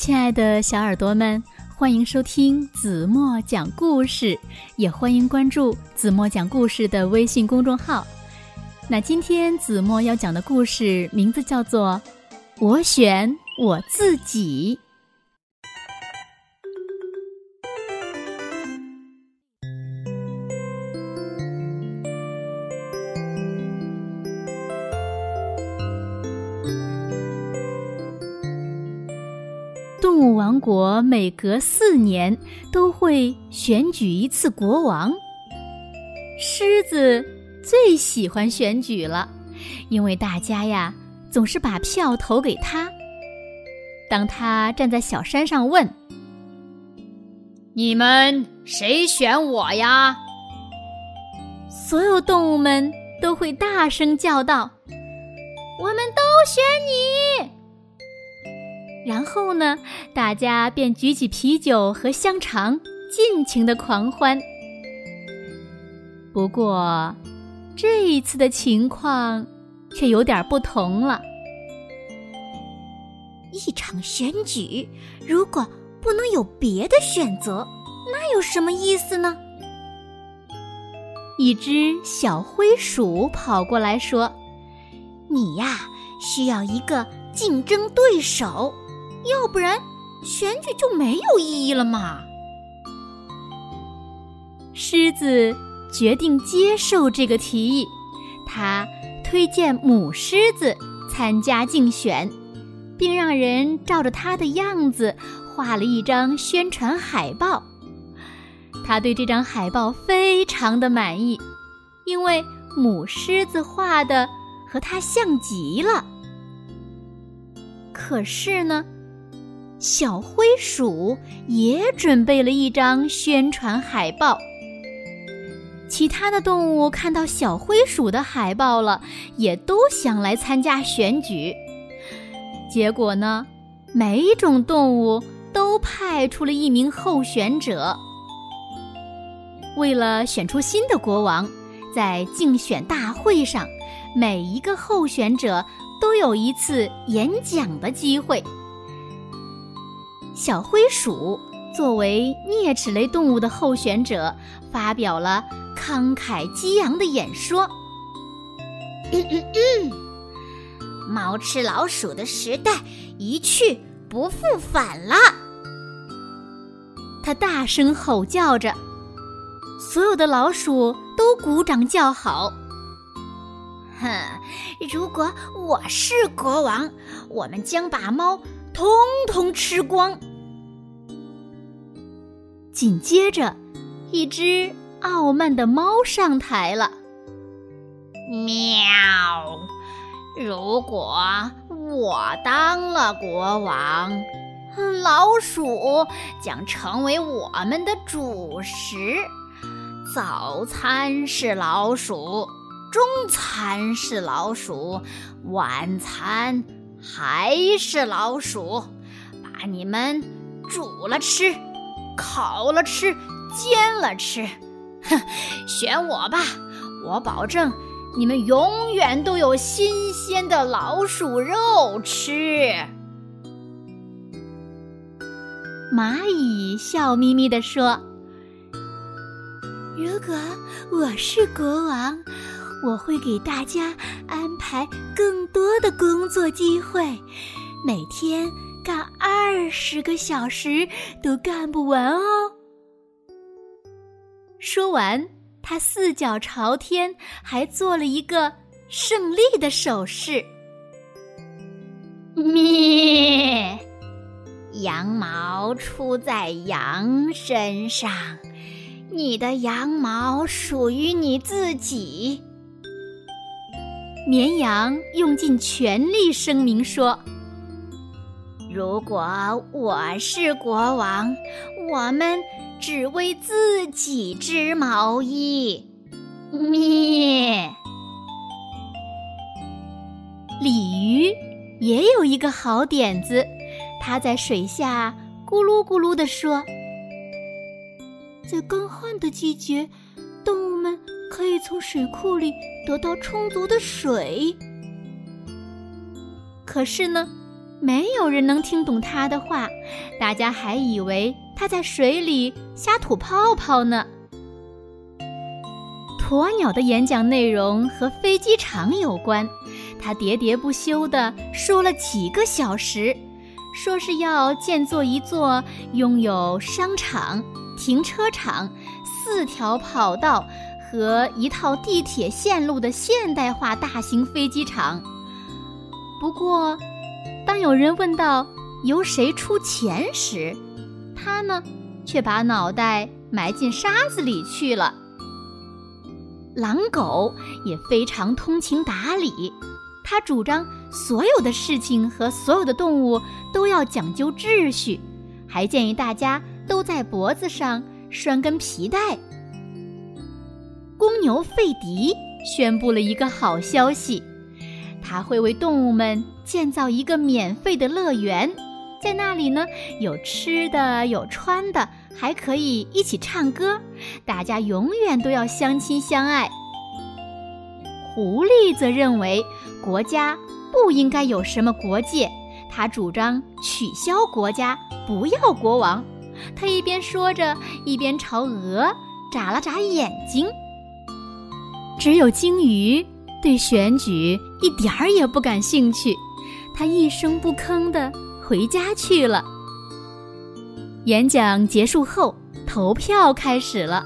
亲爱的小耳朵们，欢迎收听子墨讲故事，也欢迎关注子墨讲故事的微信公众号。那今天子墨要讲的故事名字叫做《我选我自己》。动物王国每隔四年都会选举一次国王。狮子最喜欢选举了，因为大家呀总是把票投给他。当他站在小山上问：“你们谁选我呀？”所有动物们都会大声叫道：“我们都选你！”然后呢，大家便举起啤酒和香肠，尽情的狂欢。不过，这一次的情况却有点不同了。一场选举，如果不能有别的选择，那有什么意思呢？一只小灰鼠跑过来说：“你呀，需要一个竞争对手。”要不然，选举就没有意义了嘛。狮子决定接受这个提议，他推荐母狮子参加竞选，并让人照着他的样子画了一张宣传海报。他对这张海报非常的满意，因为母狮子画的和他像极了。可是呢？小灰鼠也准备了一张宣传海报。其他的动物看到小灰鼠的海报了，也都想来参加选举。结果呢，每一种动物都派出了一名候选者。为了选出新的国王，在竞选大会上，每一个候选者都有一次演讲的机会。小灰鼠作为啮齿类动物的候选者，发表了慷慨激昂的演说。嗯嗯嗯，猫吃老鼠的时代一去不复返了。他大声吼叫着，所有的老鼠都鼓掌叫好。哼，如果我是国王，我们将把猫通通吃光。紧接着，一只傲慢的猫上台了。喵！如果我当了国王，老鼠将成为我们的主食。早餐是老鼠，中餐是老鼠，晚餐还是老鼠。把你们煮了吃。烤了吃，煎了吃，哼，选我吧！我保证，你们永远都有新鲜的老鼠肉吃。蚂蚁笑眯眯地说：“如果我是国王，我会给大家安排更多的工作机会，每天。”干二十个小时都干不完哦！说完，他四脚朝天，还做了一个胜利的手势。咩！羊毛出在羊身上，你的羊毛属于你自己。绵羊用尽全力声明说。如果我是国王，我们只为自己织毛衣。咩！鲤鱼也有一个好点子，它在水下咕噜咕噜地说：“在干旱的季节，动物们可以从水库里得到充足的水。可是呢？”没有人能听懂他的话，大家还以为他在水里瞎吐泡泡呢。鸵鸟的演讲内容和飞机场有关，他喋喋不休地说了几个小时，说是要建造一座拥有商场、停车场、四条跑道和一套地铁线路的现代化大型飞机场。不过，当有人问到由谁出钱时，他呢，却把脑袋埋进沙子里去了。狼狗也非常通情达理，他主张所有的事情和所有的动物都要讲究秩序，还建议大家都在脖子上拴根皮带。公牛费迪宣布了一个好消息。他会为动物们建造一个免费的乐园，在那里呢，有吃的，有穿的，还可以一起唱歌，大家永远都要相亲相爱。狐狸则认为国家不应该有什么国界，他主张取消国家，不要国王。他一边说着，一边朝鹅眨了眨眼睛。只有鲸鱼。对选举一点儿也不感兴趣，他一声不吭地回家去了。演讲结束后，投票开始了。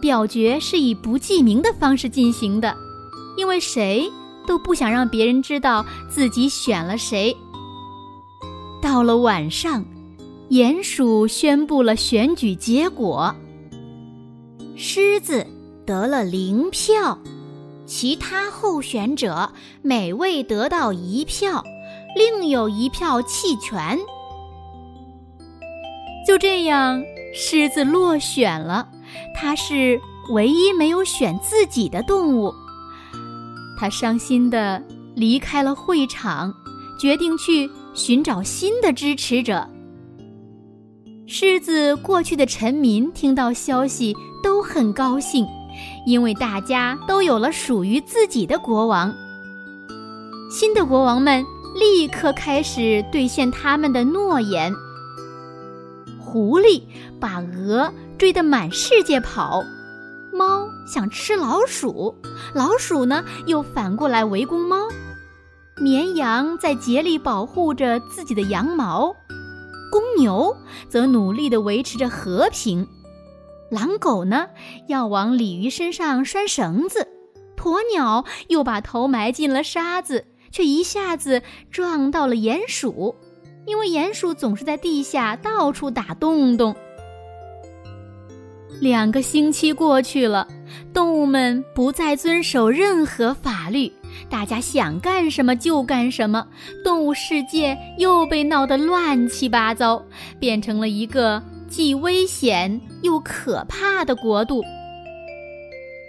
表决是以不记名的方式进行的，因为谁都不想让别人知道自己选了谁。到了晚上，鼹鼠宣布了选举结果：狮子得了零票。其他候选者每位得到一票，另有一票弃权。就这样，狮子落选了。它是唯一没有选自己的动物。它伤心地离开了会场，决定去寻找新的支持者。狮子过去的臣民听到消息都很高兴。因为大家都有了属于自己的国王，新的国王们立刻开始兑现他们的诺言。狐狸把鹅追得满世界跑，猫想吃老鼠，老鼠呢又反过来围攻猫。绵羊在竭力保护着自己的羊毛，公牛则努力地维持着和平。狼狗呢，要往鲤鱼身上拴绳子；鸵鸟又把头埋进了沙子，却一下子撞到了鼹鼠，因为鼹鼠总是在地下到处打洞洞。两个星期过去了，动物们不再遵守任何法律，大家想干什么就干什么，动物世界又被闹得乱七八糟，变成了一个。既危险又可怕的国度。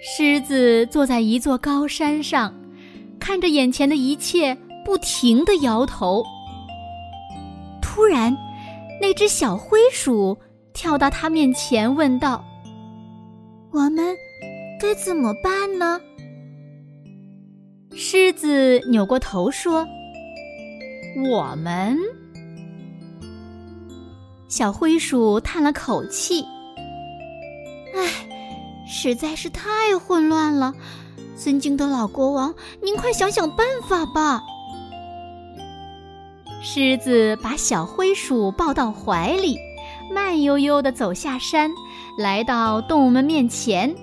狮子坐在一座高山上，看着眼前的一切，不停地摇头。突然，那只小灰鼠跳到他面前，问道：“我们该怎么办呢？”狮子扭过头说：“我们。”小灰鼠叹了口气：“唉，实在是太混乱了。尊敬的老国王，您快想想办法吧。”狮子把小灰鼠抱到怀里，慢悠悠地走下山，来到动物们面前。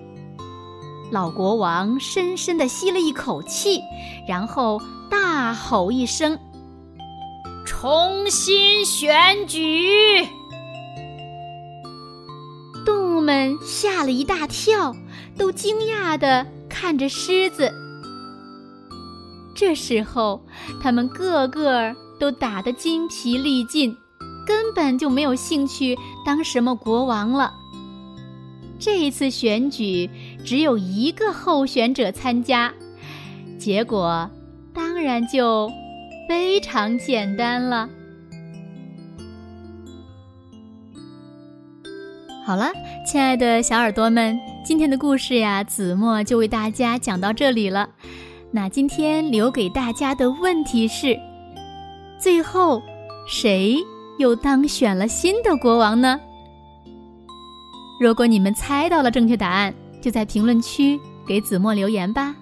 老国王深深地吸了一口气，然后大吼一声：“重新选举！”们吓了一大跳，都惊讶地看着狮子。这时候，他们个个都打得筋疲力尽，根本就没有兴趣当什么国王了。这一次选举只有一个候选者参加，结果当然就非常简单了。好了，亲爱的小耳朵们，今天的故事呀，子墨就为大家讲到这里了。那今天留给大家的问题是：最后谁又当选了新的国王呢？如果你们猜到了正确答案，就在评论区给子墨留言吧。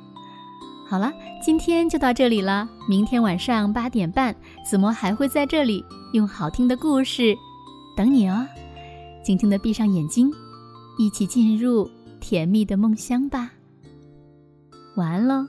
好了，今天就到这里了。明天晚上八点半，子墨还会在这里用好听的故事等你哦。静静的闭上眼睛，一起进入甜蜜的梦乡吧。晚安喽。